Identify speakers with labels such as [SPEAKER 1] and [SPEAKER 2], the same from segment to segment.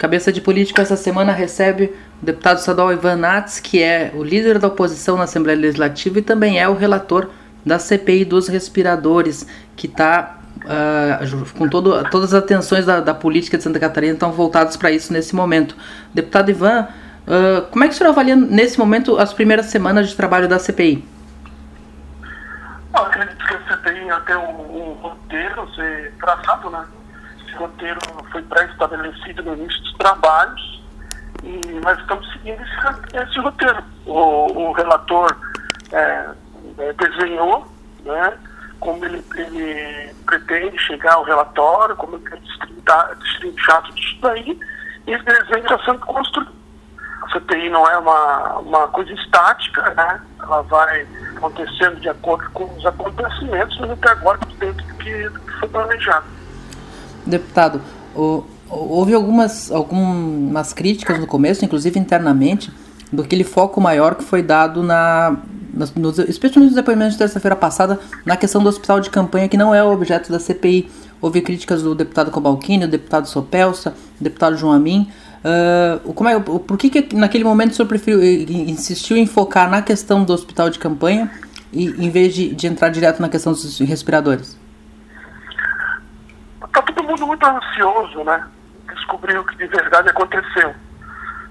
[SPEAKER 1] Cabeça de Política essa semana recebe o deputado estadual Ivan Nats, que é o líder da oposição na Assembleia Legislativa e também é o relator da CPI dos respiradores, que está uh, com todo, todas as atenções da, da, política de Santa Catarina estão voltadas para isso nesse momento. Deputado Ivan, uh, como é que o senhor avalia nesse momento as primeiras semanas de trabalho da CPI?
[SPEAKER 2] Acredito que a CPI até um, um roteiro ser traçado, né? Roteiro foi pré-estabelecido no início dos trabalhos e nós estamos seguindo esse, esse roteiro. O, o relator é, é, desenhou né, como ele, ele, pretende chegar ao relatório, como ele quer destrinchar tudo isso daí, e esse desenho está sendo construído. A CPI não é uma, uma coisa estática, né? ela vai acontecendo de acordo com os acontecimentos, mas até agora dentro do que foi planejado.
[SPEAKER 1] Deputado, o, houve algumas, algumas críticas no começo, inclusive internamente, do aquele foco maior que foi dado na, nos, especialmente nos depoimentos de terça-feira passada, na questão do hospital de campanha, que não é o objeto da CPI. Houve críticas do deputado Cobalcini, do deputado Sopelsa, do deputado João Amin. Uh, como é, por que, que naquele momento o senhor preferiu, insistiu em focar na questão do hospital de campanha e, em vez de, de entrar direto na questão dos respiradores?
[SPEAKER 2] Está todo mundo muito ansioso, né? Descobrir o que de verdade aconteceu.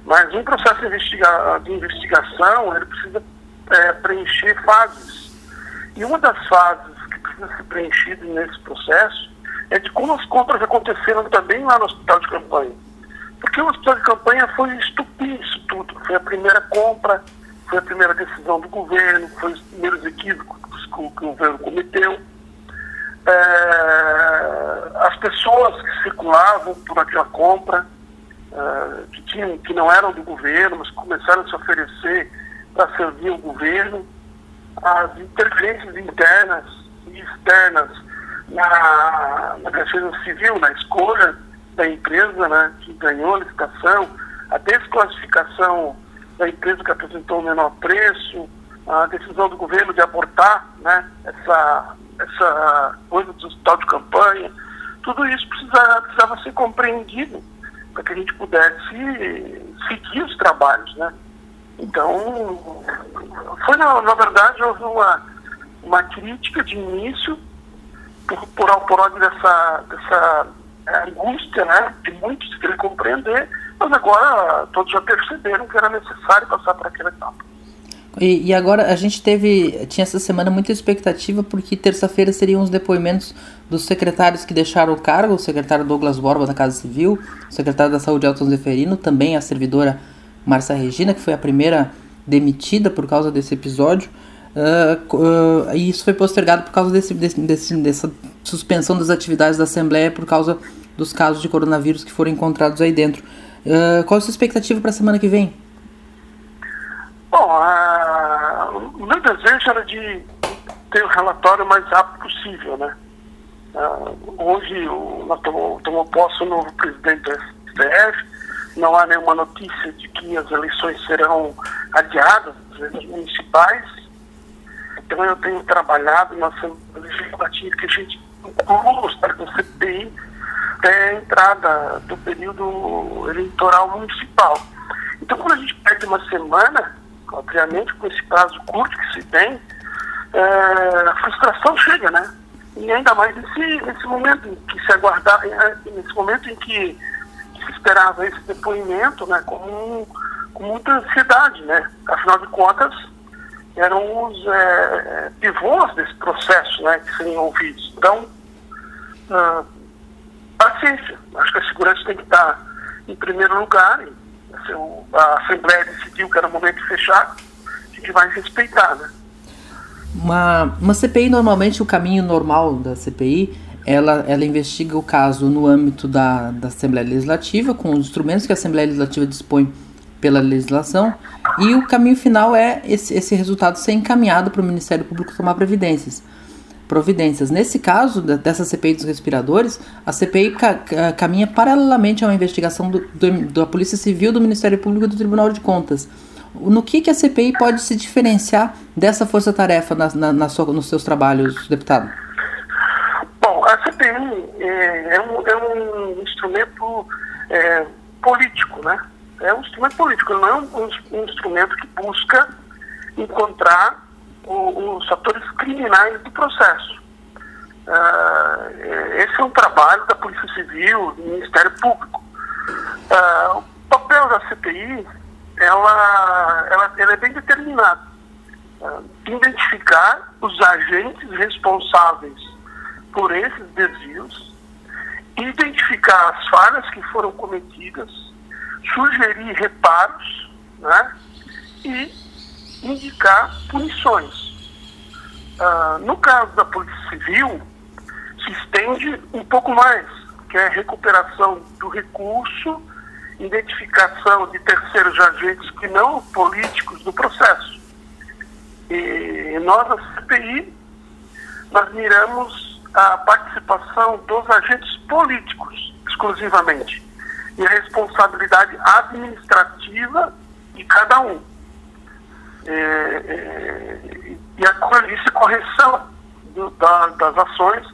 [SPEAKER 2] Mas um processo de, investiga de investigação, ele precisa é, preencher fases. E uma das fases que precisa ser preenchida nesse processo é de como as compras aconteceram também lá no hospital de campanha. Porque o hospital de campanha foi estupir isso tudo. Foi a primeira compra, foi a primeira decisão do governo, foi os primeiros equívocos que o governo cometeu. É, as pessoas que circulavam por aquela compra, é, que, tinham, que não eram do governo, mas começaram a se oferecer para servir o governo, as interferências internas e externas na, na defesa civil, na escolha da empresa né, que ganhou a licitação, a desclassificação da empresa que apresentou o menor preço, a decisão do governo de abortar né, essa, essa coisa do hospital de campanha, tudo isso precisa, precisava ser compreendido para que a gente pudesse seguir os trabalhos, né? Então, foi na, na verdade, houve uma, uma crítica de início por, por, por ordem dessa, dessa angústia, né, de muitos querer compreender, mas agora todos já perceberam que era necessário passar por aquela etapa.
[SPEAKER 1] E, e, agora a gente teve, tinha essa semana muita expectativa porque terça-feira seriam os depoimentos dos secretários que deixaram o cargo, o secretário Douglas Borba da Casa Civil, o secretário da Saúde Elton Zeferino, também a servidora Marcia Regina, que foi a primeira demitida por causa desse episódio. Uh, uh, e isso foi postergado por causa desse, desse, desse, dessa suspensão das atividades da Assembleia por causa dos casos de coronavírus que foram encontrados aí dentro. Uh, qual a sua expectativa para a semana que vem?
[SPEAKER 2] Bom, meu desejo era de ter o relatório o mais rápido possível, né? hoje nós tomamos posse o novo presidente do STF, não há nenhuma notícia de que as eleições serão adiadas, as municipais. Então eu tenho trabalhado na Assembleia Legislativa que a gente conclua os da CPI até a entrada do período eleitoral municipal. Então quando a gente perde uma semana, obviamente com esse prazo curto que se tem, é, a frustração chega, né? E ainda mais nesse, nesse momento em que se aguardar, nesse momento em que se esperava esse depoimento né, com, com muita ansiedade, né? Afinal de contas, eram os é, pivôs desse processo né, que seriam ouvidos. Então, ah, paciência. Acho que a segurança tem que estar em primeiro lugar. E, a Assembleia decidiu que era o momento de fechar, a gente vai respeitar, né?
[SPEAKER 1] Uma, uma CPI, normalmente, o caminho normal da CPI ela, ela investiga o caso no âmbito da, da Assembleia Legislativa, com os instrumentos que a Assembleia Legislativa dispõe pela legislação, e o caminho final é esse, esse resultado ser encaminhado para o Ministério Público tomar providências. Providências. Nesse caso, dessa CPI dos respiradores, a CPI ca, caminha paralelamente a uma investigação do, do, da Polícia Civil, do Ministério Público e do Tribunal de Contas. No que, que a CPI pode se diferenciar dessa força-tarefa na, na, na sua, nos seus trabalhos, deputado?
[SPEAKER 2] Bom, a CPI é, é, um, é um, instrumento é, político, né? É um instrumento político, não é um, um instrumento que busca encontrar os fatores criminais do processo. Uh, esse é um trabalho da Polícia Civil, do Ministério Público. Uh, o papel da CPI, ela, ela, ela é bem determinado. Uh, identificar os agentes responsáveis por esses desvios, identificar as falhas que foram cometidas, sugerir reparos né, e indicar punições. Uh, no caso da Polícia Civil, se estende um pouco mais, que é a recuperação do recurso, identificação de terceiros agentes que não políticos do processo. E nós, a CPI, nós miramos a participação dos agentes políticos, exclusivamente, e a responsabilidade administrativa de cada um. É, é, e a, isso é correção do, da, das ações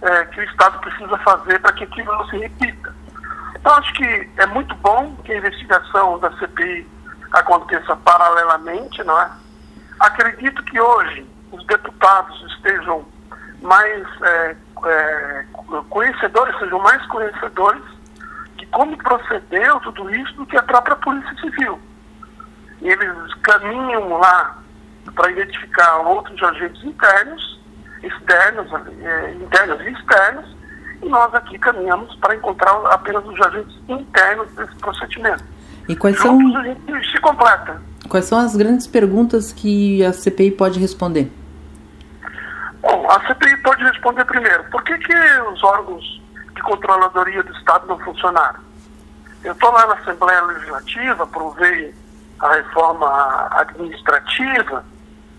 [SPEAKER 2] é, que o Estado precisa fazer para que aquilo não se repita. Então, acho que é muito bom que a investigação da CPI aconteça paralelamente, não é? Acredito que hoje os deputados estejam mais é, é, conhecedores, sejam mais conhecedores de como procedeu tudo isso do que a própria Polícia Civil. Eles caminham lá para identificar outros agentes internos, externos, é, internos e externos, e nós aqui caminhamos para encontrar apenas os agentes internos desse procedimento.
[SPEAKER 1] E quais Juntos, são... a
[SPEAKER 2] gente se completa.
[SPEAKER 1] Quais são as grandes perguntas que a CPI pode responder?
[SPEAKER 2] Bom, a CPI pode responder primeiro, por que, que os órgãos de controladoria do Estado não funcionaram? Eu estou lá na Assembleia Legislativa, aprovei a reforma administrativa,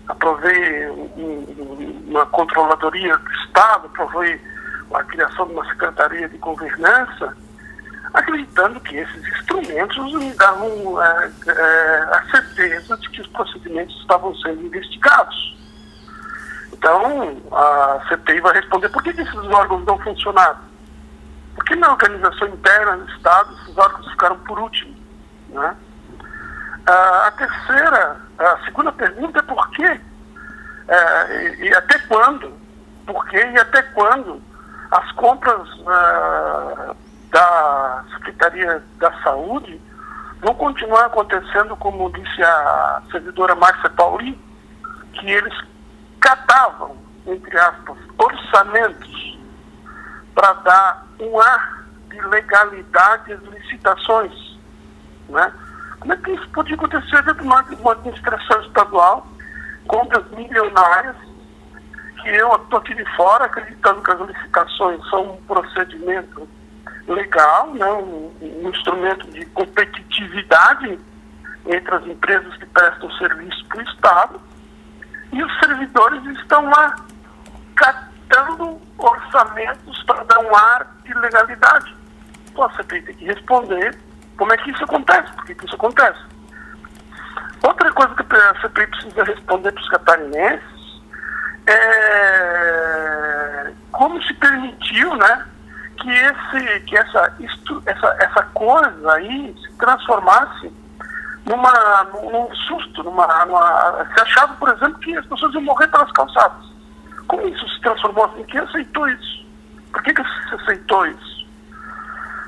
[SPEAKER 2] aprovei uma controladoria do Estado, aprovei a criação de uma secretaria de governança, acreditando que esses instrumentos me davam é, é, a certeza de que os procedimentos estavam sendo investigados. Então, a CPI vai responder por que, esses órgãos não funcionaram. Por que na organização interna do Estado esses órgãos ficaram por último? Né? A terceira, a segunda pergunta é por quê? É, e, e, até quando? Por quê e até quando as compras uh, da Secretaria da Saúde vão continuar acontecendo, como disse a servidora Márcia Pauli, que eles catavam, entre aspas, orçamentos para dar um ar de legalidade às licitações. Né? Como é que isso podia acontecer dentro de uma administração estadual, compras milionárias, que eu estou aqui de fora acreditando que as licitações são um procedimento legal, né, um, um instrumento de competitividade entre as empresas que prestam serviço para o Estado, e os servidores estão lá catando orçamentos para dar um ar de legalidade. A CPI tem que responder como é que isso acontece, por que isso acontece. Outra coisa que a CPI precisa responder para os catarinenses é como se permitiu né, que, esse, que essa, isto, essa, essa coisa aí se transformasse numa, num susto, numa, numa, se achava, por exemplo, que as pessoas iam morrer pelas calçadas. Como isso se transformou assim? Quem aceitou isso? Por que, que se aceitou isso?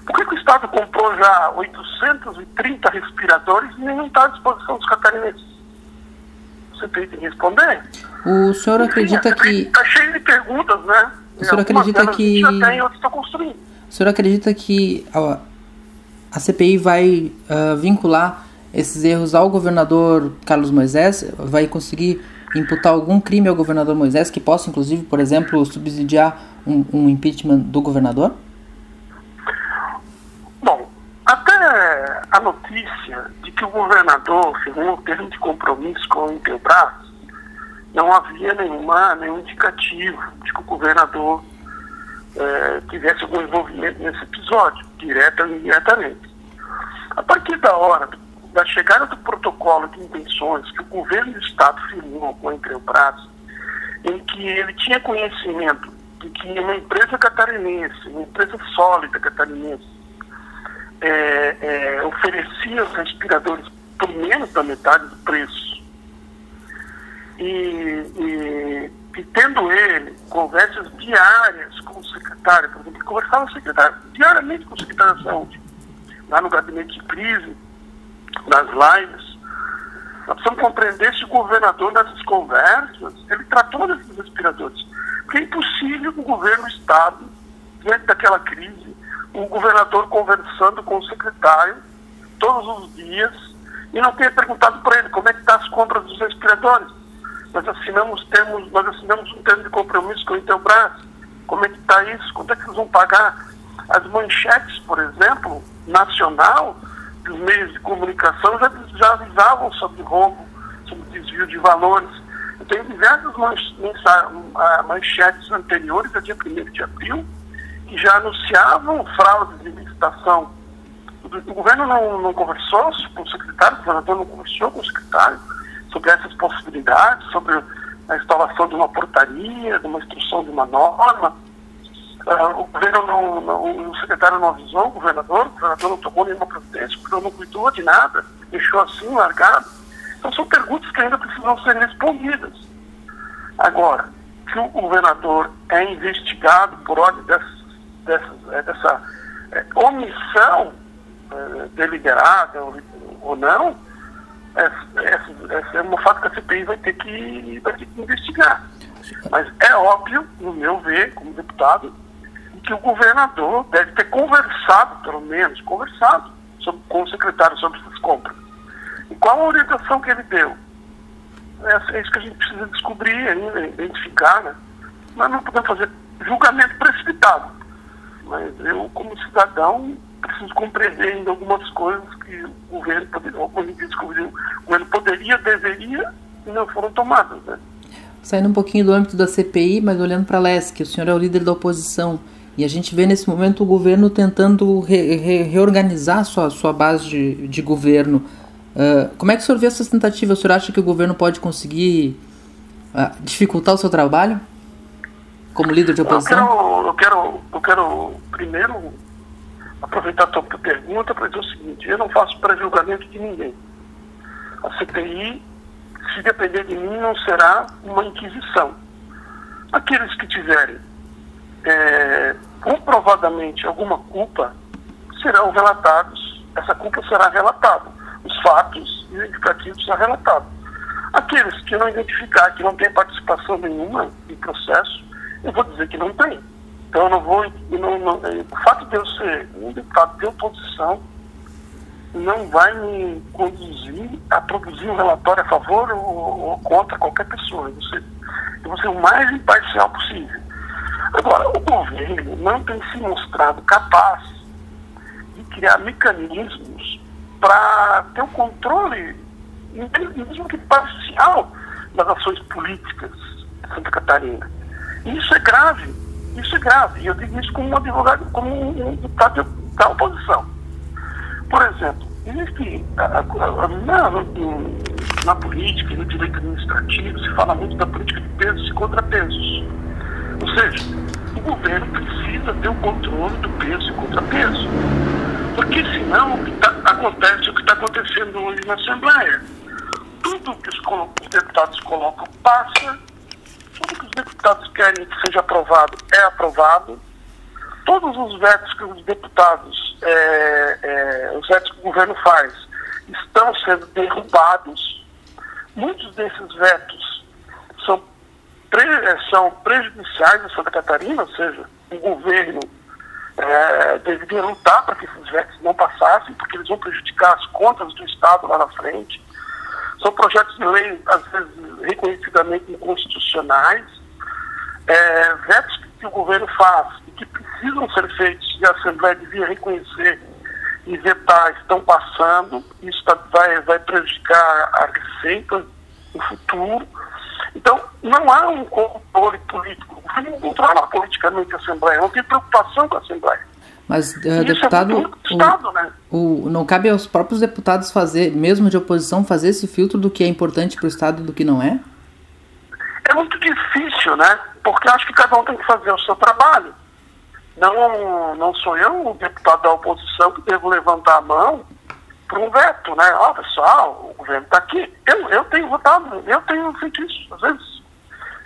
[SPEAKER 2] Por que, que o Estado comprou já 830 respiradores e nenhum está à disposição dos catarinenses? Você tem que responder.
[SPEAKER 1] O senhor Enfim, acredita que.
[SPEAKER 2] Está cheio de perguntas, né?
[SPEAKER 1] O senhor acredita que.
[SPEAKER 2] Já tem, estão construindo.
[SPEAKER 1] O senhor acredita que a, a CPI vai uh, vincular esses erros ao governador Carlos Moisés? Vai conseguir imputar algum crime ao governador Moisés que possa, inclusive, por exemplo, subsidiar um, um impeachment do governador?
[SPEAKER 2] Bom, até a notícia de que o governador firmou um termo de compromisso com o Intelbras, não havia nenhuma, nenhum indicativo de que o governador eh, tivesse algum envolvimento nesse episódio, direto ou indiretamente. A partir da hora da chegada do protocolo de intenções que o governo do Estado firmou com a Intelbras, em que ele tinha conhecimento de que uma empresa catarinense, uma empresa sólida catarinense, é, é, oferecia os respiradores por menos da metade do preço. E, e, e tendo ele conversas diárias com o secretário, por exemplo, conversava o secretário, diariamente com o secretário da saúde, lá no gabinete de crise, nas lives, nós precisamos compreender se o governador, nessas conversas, ele tratou desses respiradores. Porque é impossível o governo, Estado, diante daquela crise, o governador conversando com o secretário todos os dias e não tenha perguntado para ele como é que estão tá as compras dos respiradores. Nós assinamos, temos, nós assinamos um termo de compromisso com o Intelbras. Como é que está isso? Quanto é que eles vão pagar? As manchetes, por exemplo, nacional, dos meios de comunicação já, já avisavam sobre roubo, sobre desvio de valores. Eu tenho diversas ah, manchetes anteriores, a dia 1 de abril, que já anunciavam fraudes de licitação. O governo não, não conversou com o secretário, o governador não conversou com o secretário sobre essas possibilidades, sobre a instalação de uma portaria, de uma instrução de uma norma. Uh, o governo não, não, o secretário não avisou o governador, o governador não tomou nenhuma providência, porque não cuidou de nada, deixou assim largado. Então são perguntas que ainda precisam ser respondidas. Agora, que o governador é investigado por ordem dessas, dessas, é, dessa é, omissão é, deliberada ou, ou não, essa, essa é uma fato que a CPI vai ter que, vai ter que investigar. Mas é óbvio, no meu ver, como deputado, que o governador deve ter conversado, pelo menos, conversado sobre, com o secretário sobre essas compras. E qual a orientação que ele deu? É, é isso que a gente precisa descobrir ainda, identificar, né? Nós não podemos fazer julgamento precipitado. Mas eu, como cidadão, preciso compreender ainda algumas coisas que o governo, algumas medidas que o governo poderia, deveria e não foram tomadas, né?
[SPEAKER 1] Saindo um pouquinho do âmbito da CPI, mas olhando para a LESC, o senhor é o líder da oposição. E a gente vê nesse momento o governo tentando re, re, reorganizar sua, sua base de, de governo. Uh, como é que o senhor vê essas tentativas? O senhor acha que o governo pode conseguir uh, dificultar o seu trabalho como líder de
[SPEAKER 2] oposição? Eu quero, eu quero, eu quero primeiro aproveitar a tua pergunta para dizer o seguinte: eu não faço pré-julgamento de ninguém. A CPI, se depender de mim, não será uma inquisição. Aqueles que tiverem é, comprovadamente alguma culpa, serão relatados, essa culpa será relatada, os fatos identificativos serão relatados. Aqueles que não identificar, que não têm participação nenhuma em processo, eu vou dizer que não tem. Então eu não vou. Eu não, não, é, o fato de eu ser um deputado de oposição não vai me conduzir a produzir um relatório a favor ou, ou contra qualquer pessoa. Eu vou, ser, eu vou ser o mais imparcial possível. Agora, o governo não tem se mostrado capaz de criar mecanismos para ter o um controle, mesmo que parcial, das ações políticas de Santa Catarina. Isso é grave, isso é grave. E eu digo isso como um advogado, como um deputado da oposição. Por exemplo, existe na, na política e no direito administrativo se fala muito da política de pesos e contrapesos. Ou seja, o governo precisa ter o controle do peso e contrapeso. Porque senão o que tá, acontece o que está acontecendo hoje na Assembleia. Tudo que os, os deputados colocam passa, deputados querem que seja aprovado é aprovado, todos os vetos que os deputados, é, é, os vetos que o governo faz, estão sendo derrubados. Muitos desses vetos são pre, são prejudiciais a Santa Catarina, ou seja, o governo é, deveria lutar para que esses vetos não passassem, porque eles vão prejudicar as contas do Estado lá na frente. São projetos de lei, às vezes, reconhecidamente inconstitucionais. É, vetos que, o governo faz e que precisam ser feitos e a Assembleia devia reconhecer e vetar estão passando. Isso tá, vai, vai prejudicar a receita no futuro. Então, não há um controle político. O governo não controla politicamente a Assembleia, não tem preocupação com a Assembleia.
[SPEAKER 1] Mas, uh, deputado, é Estado, o, né? o, não cabe aos próprios deputados fazer, mesmo de oposição, fazer esse filtro do que é importante para o Estado e do que não é?
[SPEAKER 2] É muito difícil, né? Porque acho que cada um tem que fazer o seu trabalho. não, não sou eu, o deputado da oposição, que devo levantar a mão para um veto, né? Ó, oh, pessoal, o governo está aqui. Eu, eu tenho votado, eu tenho feito isso, às vezes.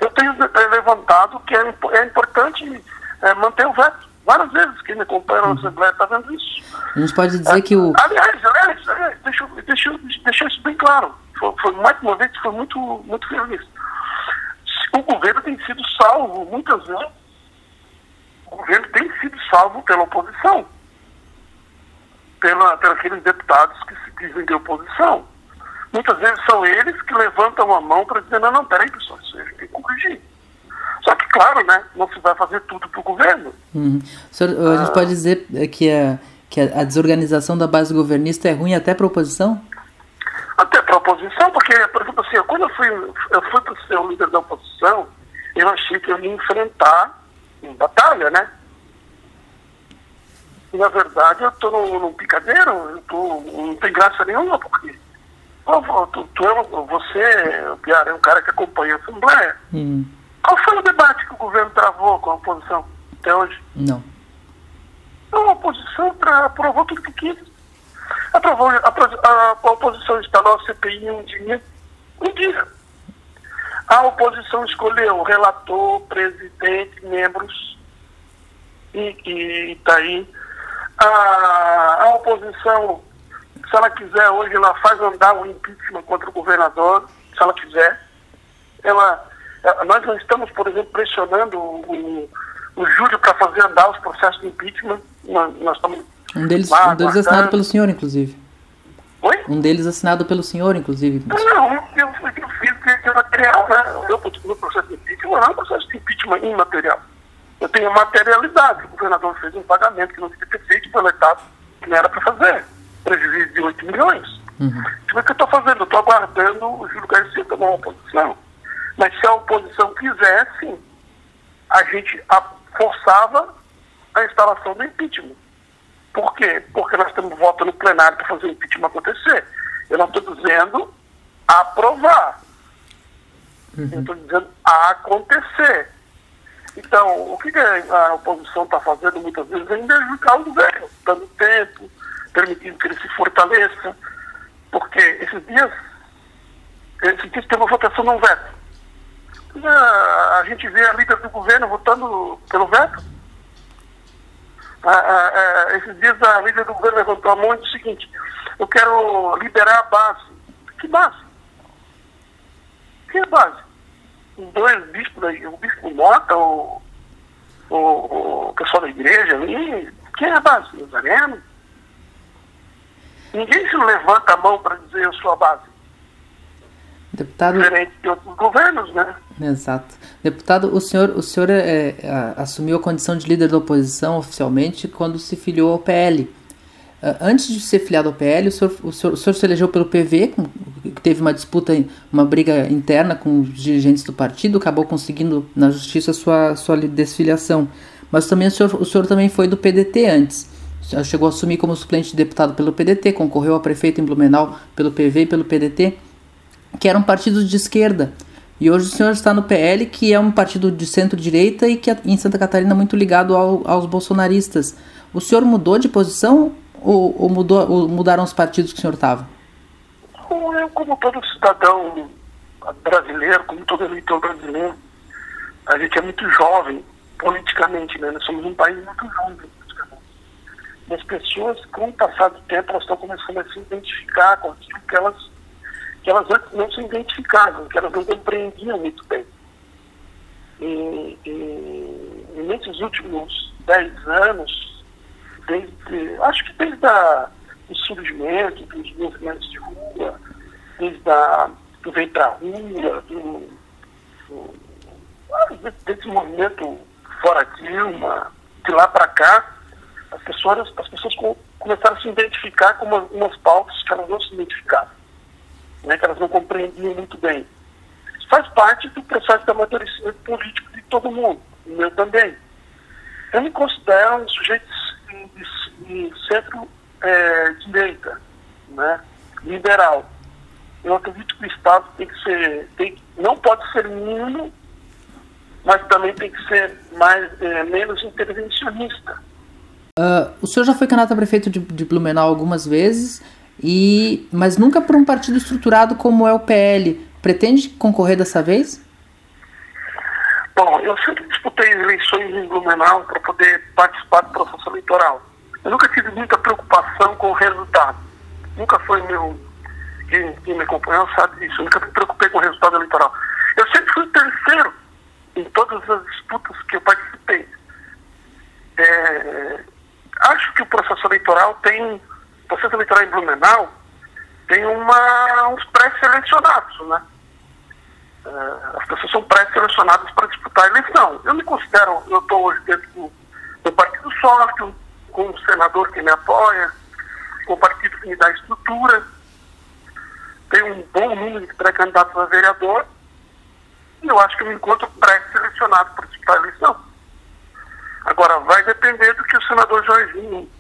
[SPEAKER 2] Eu tenho levantado que é, é importante é, manter o veto. Várias vezes, quem me acompanha na uhum. Assembleia está vendo isso.
[SPEAKER 1] A gente pode dizer é, que o.
[SPEAKER 2] Aliás, aliás, aliás deixa, deixa, deixa isso bem claro. Foi, foi, mais uma vez, foi muito, muito feliz. O governo tem sido salvo, muitas vezes, o governo tem sido salvo pela oposição, pela, pelos aqueles deputados que se dizem de oposição. Muitas vezes são eles que levantam a mão para dizer, não, não, peraí, pessoal, isso tem que corrigir. Só que, claro, né, não se vai fazer tudo para o governo.
[SPEAKER 1] Uhum. Senhor, a gente ah. pode dizer que a, que a desorganização da base governista é ruim até para a oposição?
[SPEAKER 2] Até para a oposição, porque, por exemplo, assim, quando eu fui, eu fui para ser o líder da oposição, eu achei que eu ia enfrentar em batalha, né? E, na verdade, eu estou num, num, picadeiro, eu tô, não tem graça nenhuma, porque tu, tu é, você, Piara, é um cara que acompanha a Assembleia. Hum. Qual foi o debate que o governo travou com a oposição até hoje?
[SPEAKER 1] Não.
[SPEAKER 2] Então, a oposição aprovou tudo que quis. Aprovou, a, a, a oposição instalou a CPI em um dia. Um dia. A oposição escolheu relator, presidente, membros, e está aí. A, a oposição, se ela quiser hoje, ela faz andar o impeachment contra o governador, se ela quiser. Ela, nós não estamos, por exemplo, pressionando o, o, Júlio para fazer andar os processos de impeachment. Nós, nós estamos
[SPEAKER 1] um deles, um deles assinado pelo senhor, inclusive.
[SPEAKER 2] Oi?
[SPEAKER 1] Um deles assinado pelo senhor, inclusive.
[SPEAKER 2] Não, eu, eu, eu fiz que é material, né? Eu, no processo de impeachment, não é um processo de impeachment imaterial. Eu tenho materialidade. O governador fez um pagamento que não devia ter feito pelo Estado, que não era para fazer. Prejuízo de 8 milhões. Uhum. Então, o que eu estou fazendo? Eu estou aguardando o Júlio Garcia tomar uma oposição. Mas se a oposição quisesse, a gente forçava a instalação do impeachment. Por quê? Porque nós temos voto no plenário para fazer o impeachment acontecer. Eu não estou dizendo aprovar. Uhum. Eu estou dizendo acontecer. Então, o que a oposição está fazendo muitas vezes é prejudicar o governo, dando tempo, permitindo que ele se fortaleça. Porque esses dias, esses dias teve uma votação no veto. A gente vê a líder do governo votando pelo veto a, a, esses dias a líder do governo levantou a mão e disse o seguinte, eu quero liberar a base. Que base? Que é base? Dois bispos, o bispo Mota, o, o, o pessoal da igreja ali, quem é a base? Nazareno? Ninguém se levanta a mão para dizer eu sou a base.
[SPEAKER 1] Deputado...
[SPEAKER 2] Diferente de outros governos, né?
[SPEAKER 1] Exato. Deputado, o senhor, o senhor é, assumiu a condição de líder da oposição oficialmente quando se filiou ao PL. Uh, antes de ser filiado ao PL, o senhor, o, senhor, o senhor se elegeu pelo PV, que teve uma disputa, uma briga interna com os dirigentes do partido, acabou conseguindo na justiça sua, sua desfiliação. Mas também o senhor, o senhor também foi do PDT antes. Chegou a assumir como suplente de deputado pelo PDT, concorreu a prefeito em Blumenau pelo PV e pelo PDT que eram partidos de esquerda. E hoje o senhor está no PL, que é um partido de centro-direita e que é, em Santa Catarina muito ligado ao, aos bolsonaristas. O senhor mudou de posição ou, ou, mudou, ou mudaram os partidos que o senhor estava?
[SPEAKER 2] Eu, como todo cidadão brasileiro, como todo eleitor brasileiro, a gente é muito jovem politicamente, né? Nós somos um país muito jovem politicamente. E as pessoas, com o passar do tempo, elas estão começando a se identificar com aquilo que elas que elas antes não se identificavam, que elas não compreendiam muito bem. E, e, e nesses últimos dez anos, desde, acho que desde o surgimento dos movimentos de rua, desde a, do Vem Pra Rua, do, do, ah, desse movimento fora Dilma, de lá para cá, as pessoas, as pessoas começaram a se identificar com uma, umas pautas que elas não se identificavam né, que elas não compreendiam muito bem. Faz parte do processo de amadurecimento político de todo mundo, o meu também. Eu me considero um sujeito de centro-direita, é, né, liberal. Eu acredito que o Estado tem que ser, tem, não pode ser mínimo mas também tem que ser mais, é, menos intervencionista.
[SPEAKER 1] Uh, o senhor já foi candidato a prefeito de, de Blumenau algumas vezes, e mas nunca por um partido estruturado como é o PL. Pretende concorrer dessa vez?
[SPEAKER 2] Bom, eu sempre disputei eleições em Blumenau para poder participar do processo eleitoral. Eu nunca tive muita preocupação com o resultado. Nunca foi meu. Quem, quem me acompanhou sabe disso. Eu nunca me preocupei com o resultado eleitoral. Eu sempre fui terceiro em todas as disputas que eu participei. É, acho que o processo eleitoral tem. O processo eleitoral em Blumenau tem uma, uns pré-selecionados, né? É, as pessoas são pré-selecionadas para disputar a eleição. Eu me considero, eu estou hoje dentro do, do Partido Sócio, com um senador que me apoia, com o partido que me dá estrutura, tem um bom número de pré-candidatos a vereador, e eu acho que eu me encontro pré-selecionado para disputar a eleição. Agora, vai depender do que o senador Jorginho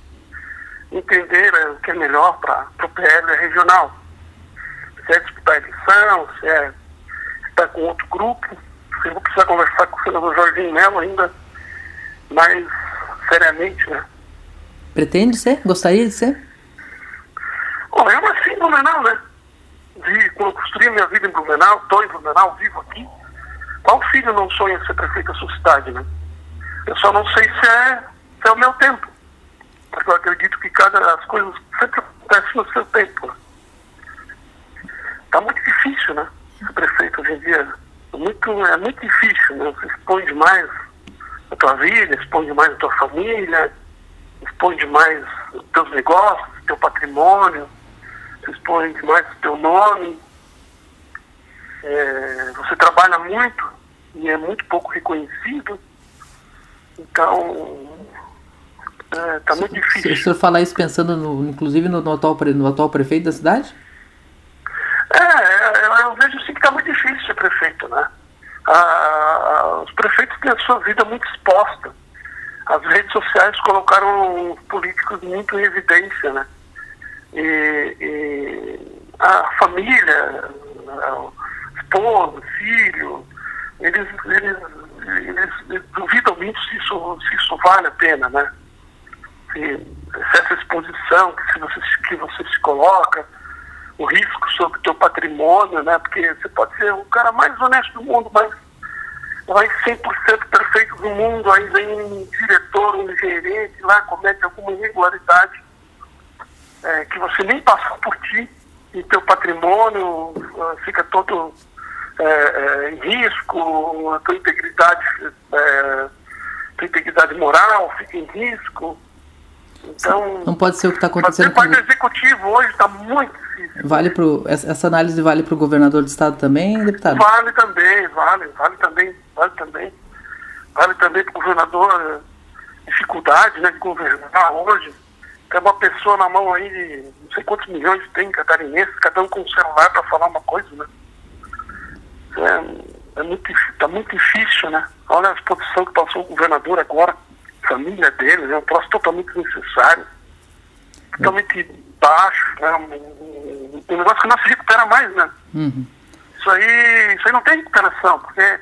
[SPEAKER 2] entender o que é melhor para o PL regional. Se é disputar a eleição, se é estar com outro grupo, eu vou precisar conversar com o senador Jorginho Melo ainda mais seriamente, né?
[SPEAKER 1] Pretende ser? Gostaria de ser?
[SPEAKER 2] Bom, eu nasci em Blumenau, né? Vi, quando construí minha vida em Blumenau, estou em Blumenau, vivo aqui. Qual filho não sonha ser prefeito da sua cidade, né? Eu só não sei se é, se é o meu tempo. Porque eu acredito que cada, as coisas sempre acontecem no seu tempo. Está muito difícil, né? Ser prefeito hoje em dia. É muito, é muito difícil, né? Você expõe demais a tua vida, expõe demais a tua família, expõe demais os teus negócios, teu patrimônio, expõe demais o teu nome. É, você trabalha muito e é muito pouco reconhecido. Então, é, tá muito difícil.
[SPEAKER 1] O senhor fala isso pensando, no, inclusive, no, no, atual, no atual prefeito da cidade?
[SPEAKER 2] É, eu, eu vejo sim que está muito difícil ser prefeito, né? Ah, os prefeitos têm a sua vida muito exposta as redes sociais colocaram políticos muito em evidência, né? E, e a família, o esposo, filho, eles, eles, eles, duvidam muito se isso, se isso vale a pena, né? Se, essa exposição que, você, que você se coloca, o risco sobre o teu patrimônio, né? Porque você pode ser o cara mais honesto do mundo, mas vai 100% perfeito do mundo, aí vem um diretor, um gerente lá, comete alguma irregularidade é, que você nem passou por ti e teu patrimônio uh, fica todo é, é, em risco, a tua integridade, é, tua integridade moral fica em risco. Então,
[SPEAKER 1] não pode ser o que está acontecendo.
[SPEAKER 2] Fazer parte executivo hoje está muito difícil.
[SPEAKER 1] Vale pro, essa análise vale para o governador do estado também, deputado?
[SPEAKER 2] Vale também, vale, vale também, vale também. Vale também para o governador eh, dificuldade né, de governar hoje. Tem uma pessoa na mão aí de não sei quantos milhões tem catarinenses, cada um com um celular para falar uma coisa, né? É, é muito, tá muito difícil, né? Olha a exposição que passou o governador agora família dele, é um troço totalmente necessário, totalmente baixo, né? um, um, negócio que não se recupera mais, né? Uhum. Isso, aí, isso aí não tem recuperação, porque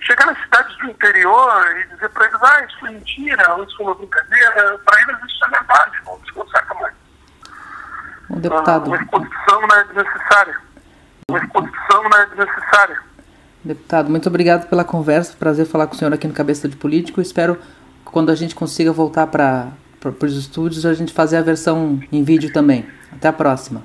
[SPEAKER 2] chegar nas cidades do interior e dizer para eles, ah, isso foi mentira, isso foi uma brincadeira, para eles isso é verdade, não se conserta mais.
[SPEAKER 1] Um deputado.
[SPEAKER 2] Uma exposição não é desnecessária. Uma exposição não é desnecessária.
[SPEAKER 1] Deputado, muito obrigado pela conversa. Prazer falar com o senhor aqui no Cabeça de Político. Espero quando a gente consiga voltar para os estúdios, a gente fazer a versão em vídeo também. Até a próxima.